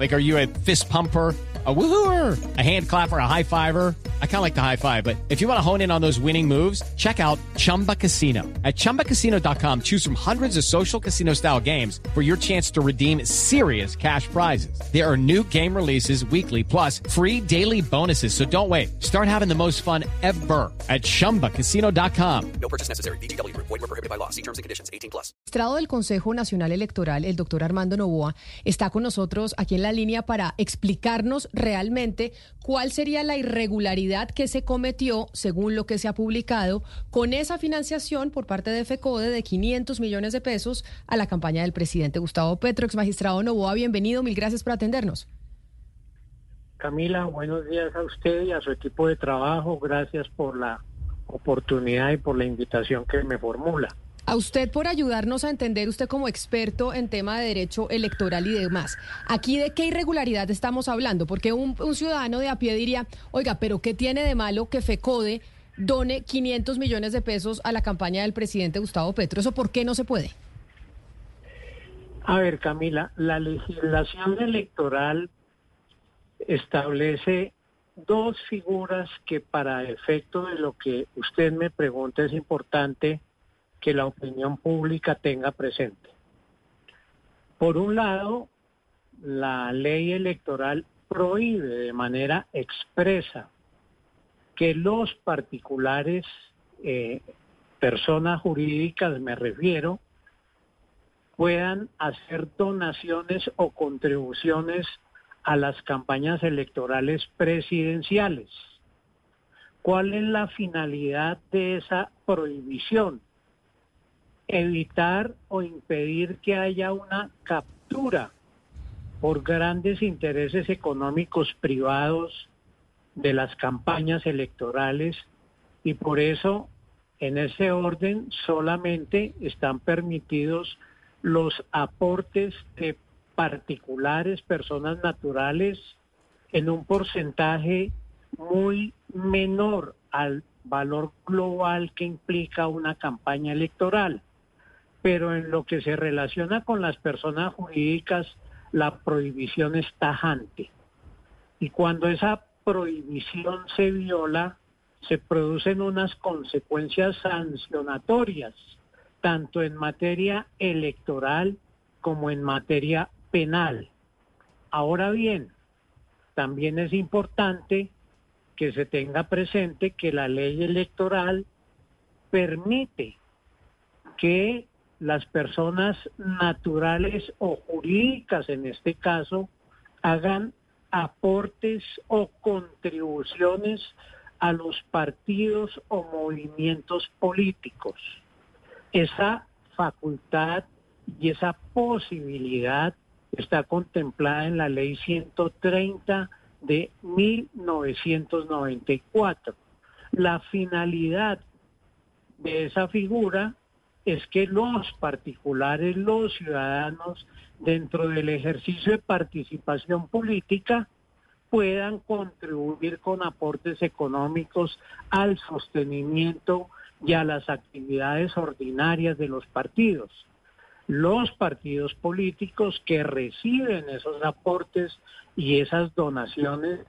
Like, are you a fist pumper? a woohooer, a hand clapper, a high fiver. I kind of like the high five, but if you want to hone in on those winning moves, check out Chumba Casino. At ChumbaCasino.com, choose from hundreds of social casino style games for your chance to redeem serious cash prizes. There are new game releases weekly, plus free daily bonuses. So don't wait. Start having the most fun ever at ChumbaCasino.com. No purchase necessary. BGW. Void were prohibited by law. See terms and conditions. 18 plus. Estrado del Consejo Nacional Electoral, el doctor Armando Novoa, está con nosotros aquí en la línea para explicarnos realmente cuál sería la irregularidad que se cometió, según lo que se ha publicado, con esa financiación por parte de FECODE de 500 millones de pesos a la campaña del presidente Gustavo Petro. Ex magistrado Novoa, bienvenido, mil gracias por atendernos. Camila, buenos días a usted y a su equipo de trabajo. Gracias por la oportunidad y por la invitación que me formula. A usted por ayudarnos a entender, usted como experto en tema de derecho electoral y demás. Aquí de qué irregularidad estamos hablando, porque un, ciudadano de a pie diría, oiga, pero ¿qué tiene de malo que FECODE done 500 millones de pesos a la campaña del presidente Gustavo Petro? ¿Eso por qué no se puede? A ver, Camila, la legislación electoral establece dos figuras que para efecto de lo que usted me pregunta es importante que la opinión pública tenga presente. Por un lado, la ley electoral prohíbe de manera expresa que los particulares, eh, personas jurídicas me refiero, puedan hacer donaciones o contribuciones a las campañas electorales presidenciales. ¿Cuál es la finalidad de esa prohibición? Evitar o impedir que haya una captura por grandes intereses económicos privados de las campañas electorales y por eso en ese orden solamente están permitidos los aportes de particulares, personas naturales, en un porcentaje muy menor al valor global que implica una campaña electoral pero en lo que se relaciona con las personas jurídicas, la prohibición es tajante. Y cuando esa prohibición se viola, se producen unas consecuencias sancionatorias, tanto en materia electoral como en materia penal. Ahora bien, también es importante que se tenga presente que la ley electoral permite que las personas naturales o jurídicas en este caso hagan aportes o contribuciones a los partidos o movimientos políticos. Esa facultad y esa posibilidad está contemplada en la ley 130 de 1994. La finalidad de esa figura es que los particulares, los ciudadanos, dentro del ejercicio de participación política, puedan contribuir con aportes económicos al sostenimiento y a las actividades ordinarias de los partidos. Los partidos políticos que reciben esos aportes y esas donaciones,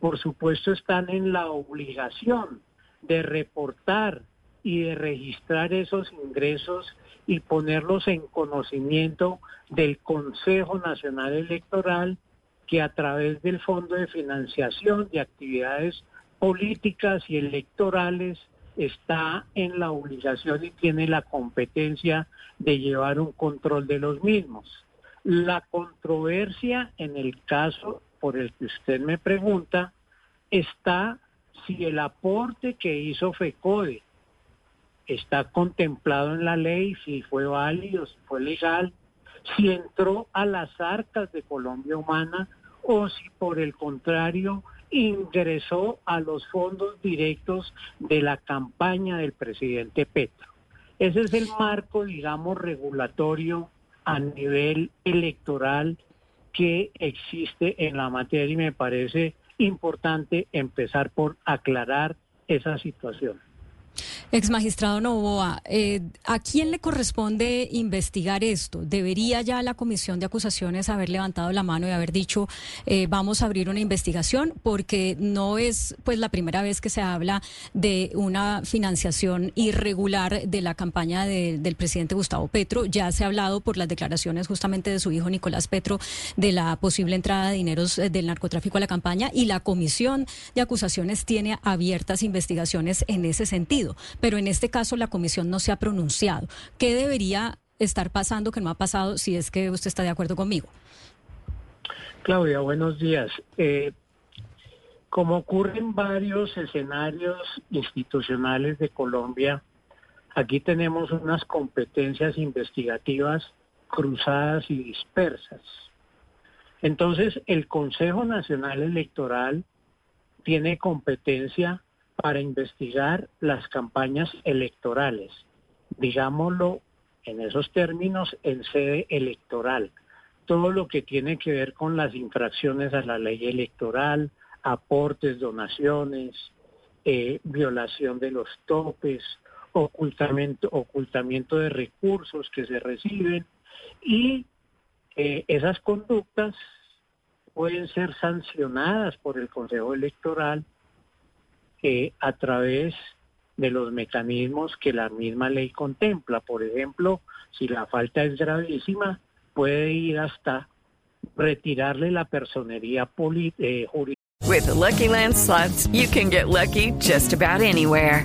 por supuesto, están en la obligación de reportar y de registrar esos ingresos y ponerlos en conocimiento del Consejo Nacional Electoral que a través del Fondo de Financiación de Actividades Políticas y Electorales está en la obligación y tiene la competencia de llevar un control de los mismos. La controversia en el caso por el que usted me pregunta está si el aporte que hizo FECODE está contemplado en la ley, si fue válido, si fue legal, si entró a las arcas de Colombia Humana o si por el contrario ingresó a los fondos directos de la campaña del presidente Petro. Ese es el marco, digamos, regulatorio a nivel electoral que existe en la materia y me parece importante empezar por aclarar esa situación. Ex magistrado Novoa, eh, ¿a quién le corresponde investigar esto? ¿Debería ya la comisión de acusaciones haber levantado la mano y haber dicho eh, vamos a abrir una investigación? Porque no es pues la primera vez que se habla de una financiación irregular de la campaña del presidente Gustavo Petro. Ya se ha hablado por las declaraciones justamente de su hijo Nicolás Petro de la posible entrada de dineros eh, del narcotráfico a la campaña y la comisión de acusaciones tiene abiertas investigaciones en ese sentido pero en este caso la comisión no se ha pronunciado. ¿Qué debería estar pasando que no ha pasado si es que usted está de acuerdo conmigo? Claudia, buenos días. Eh, como ocurre en varios escenarios institucionales de Colombia, aquí tenemos unas competencias investigativas cruzadas y dispersas. Entonces, el Consejo Nacional Electoral tiene competencia para investigar las campañas electorales, digámoslo en esos términos, en sede electoral. Todo lo que tiene que ver con las infracciones a la ley electoral, aportes, donaciones, eh, violación de los topes, ocultamiento, ocultamiento de recursos que se reciben y eh, esas conductas pueden ser sancionadas por el Consejo Electoral a través de los mecanismos que la misma ley contempla. Por ejemplo, si la falta es gravísima, puede ir hasta retirarle la personería eh, jurídica. With the Lucky Land you can get lucky just about anywhere.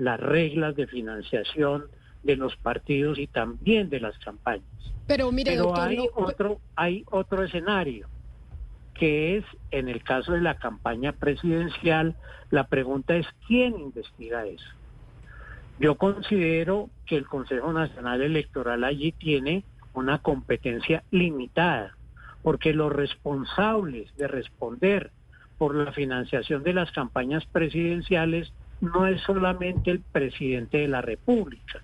las reglas de financiación de los partidos y también de las campañas. Pero mire, hay otro hay otro escenario que es en el caso de la campaña presidencial, la pregunta es quién investiga eso. Yo considero que el Consejo Nacional Electoral allí tiene una competencia limitada, porque los responsables de responder por la financiación de las campañas presidenciales no es solamente el presidente de la República.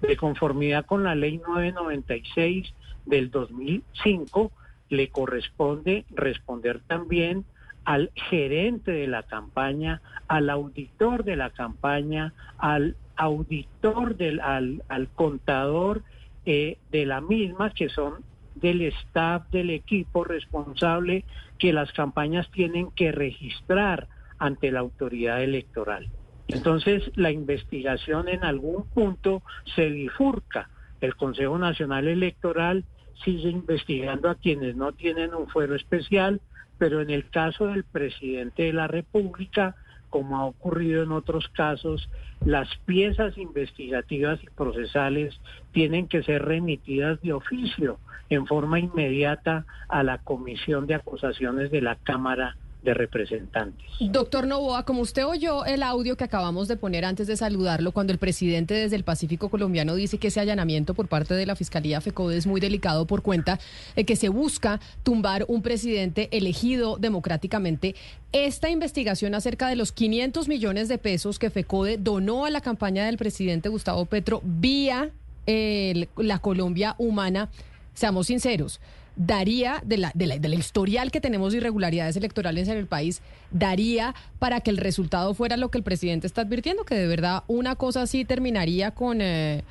De conformidad con la ley 996 del 2005, le corresponde responder también al gerente de la campaña, al auditor de la campaña, al auditor del, al, al contador eh, de la misma, que son del staff del equipo responsable que las campañas tienen que registrar ante la autoridad electoral. Entonces, la investigación en algún punto se bifurca. El Consejo Nacional Electoral sigue investigando a quienes no tienen un fuero especial, pero en el caso del presidente de la República, como ha ocurrido en otros casos, las piezas investigativas y procesales tienen que ser remitidas de oficio en forma inmediata a la Comisión de Acusaciones de la Cámara de representantes. Doctor Novoa, como usted oyó el audio que acabamos de poner antes de saludarlo, cuando el presidente desde el Pacífico colombiano dice que ese allanamiento por parte de la Fiscalía FECODE es muy delicado por cuenta de que se busca tumbar un presidente elegido democráticamente, esta investigación acerca de los 500 millones de pesos que FECODE donó a la campaña del presidente Gustavo Petro vía la Colombia humana, seamos sinceros, daría, de la, de, la, historial que tenemos de irregularidades electorales en el país, daría para que el resultado fuera lo que el presidente está advirtiendo, que de verdad una cosa así terminaría con, eh,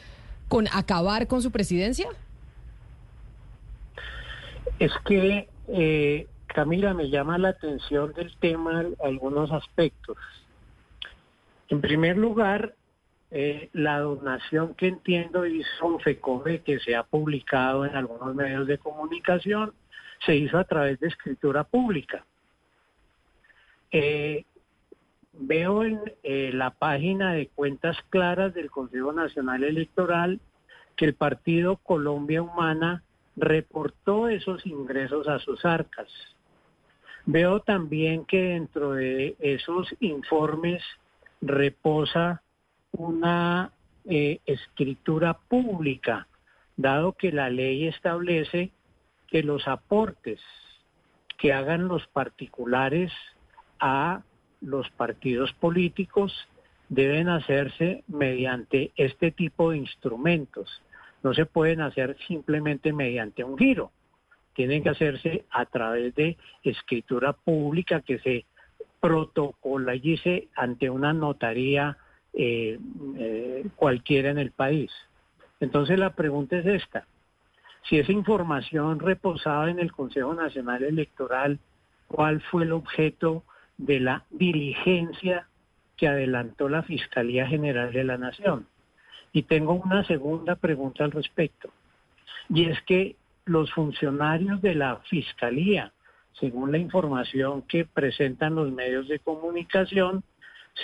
con acabar con su presidencia? Es que, eh, Camila, me llama la atención del tema algunos aspectos. En primer lugar, eh, la donación que entiendo hizo FECOBE, que se ha publicado en algunos medios de comunicación, se hizo a través de escritura pública. Eh, veo en eh, la página de cuentas claras del Consejo Nacional Electoral que el partido Colombia Humana reportó esos ingresos a sus arcas. Veo también que dentro de esos informes reposa una eh, escritura pública, dado que la ley establece que los aportes que hagan los particulares a los partidos políticos deben hacerse mediante este tipo de instrumentos. No se pueden hacer simplemente mediante un giro. Tienen que hacerse a través de escritura pública que se protocolice ante una notaría eh, eh, cualquiera en el país. Entonces la pregunta es esta. Si esa información reposaba en el Consejo Nacional Electoral, ¿cuál fue el objeto de la diligencia que adelantó la Fiscalía General de la Nación? Y tengo una segunda pregunta al respecto. Y es que los funcionarios de la Fiscalía, según la información que presentan los medios de comunicación,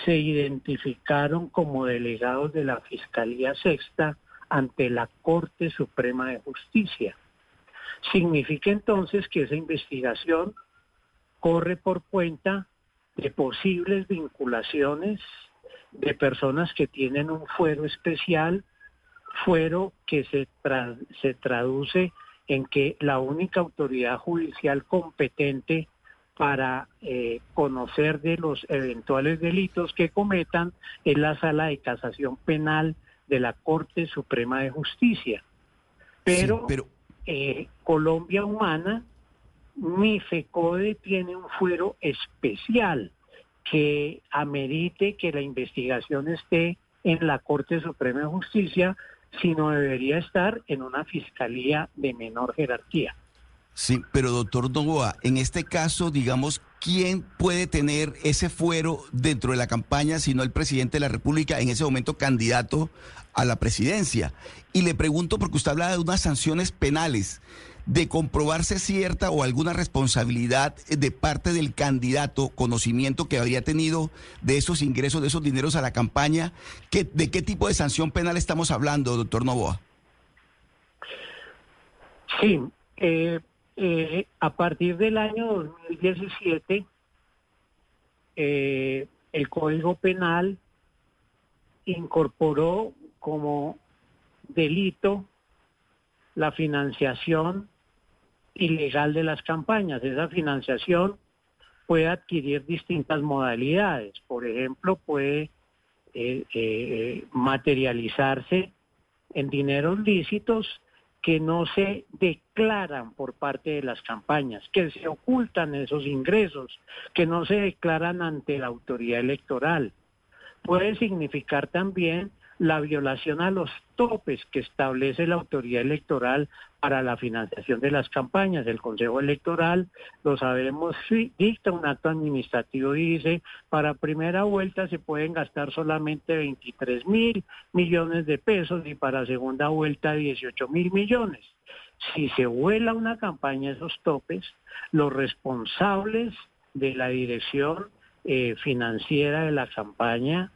se identificaron como delegados de la Fiscalía Sexta ante la Corte Suprema de Justicia. Significa entonces que esa investigación corre por cuenta de posibles vinculaciones de personas que tienen un fuero especial, fuero que se, se traduce en que la única autoridad judicial competente para eh, conocer de los eventuales delitos que cometan es la sala de casación penal de la Corte Suprema de Justicia. Pero, eh, Colombia Humana, mi FECODE tiene un fuero especial que amerite que la investigación esté en la Corte Suprema de Justicia, sino debería estar en una fiscalía de menor jerarquía. Sí, pero doctor Novoa, en este caso, digamos, ¿quién puede tener ese fuero dentro de la campaña si no el presidente de la República, en ese momento candidato a la presidencia? Y le pregunto porque usted habla de unas sanciones penales, de comprobarse cierta o alguna responsabilidad de parte del candidato, conocimiento que habría tenido de esos ingresos, de esos dineros a la campaña, ¿de qué tipo de sanción penal estamos hablando, doctor Novoa? Sí, eh, eh, a partir del año 2017, eh, el Código Penal incorporó como delito la financiación ilegal de las campañas. Esa financiación puede adquirir distintas modalidades. Por ejemplo, puede eh, materializarse en dineros lícitos que no se declaran por parte de las campañas, que se ocultan esos ingresos, que no se declaran ante la autoridad electoral. Puede significar también la violación a los topes que establece la autoridad electoral para la financiación de las campañas. El Consejo Electoral, lo sabemos, dicta un acto administrativo y dice, para primera vuelta se pueden gastar solamente 23 mil millones de pesos y para segunda vuelta 18 mil millones. Si se vuela una campaña esos topes, los responsables de la dirección eh, financiera de la campaña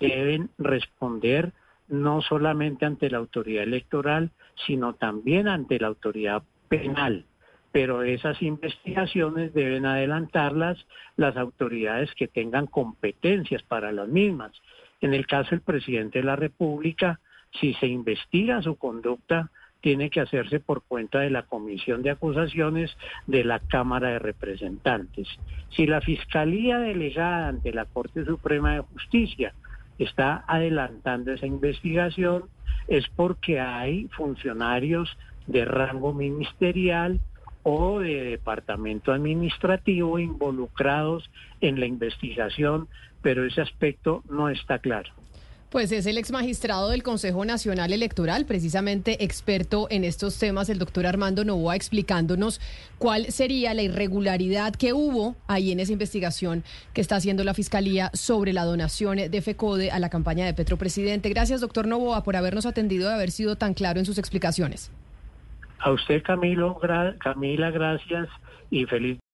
deben responder no solamente ante la autoridad electoral, sino también ante la autoridad penal. Pero esas investigaciones deben adelantarlas las autoridades que tengan competencias para las mismas. En el caso del presidente de la República, si se investiga su conducta, tiene que hacerse por cuenta de la Comisión de Acusaciones de la Cámara de Representantes. Si la Fiscalía delegada ante la Corte Suprema de Justicia está adelantando esa investigación es porque hay funcionarios de rango ministerial o de departamento administrativo involucrados en la investigación, pero ese aspecto no está claro. Pues es el ex magistrado del Consejo Nacional Electoral, precisamente experto en estos temas, el doctor Armando Novoa, explicándonos cuál sería la irregularidad que hubo ahí en esa investigación que está haciendo la Fiscalía sobre la donación de FECODE a la campaña de Petro Presidente. Gracias, doctor Novoa, por habernos atendido y haber sido tan claro en sus explicaciones. A usted, Camilo, Camila, gracias y feliz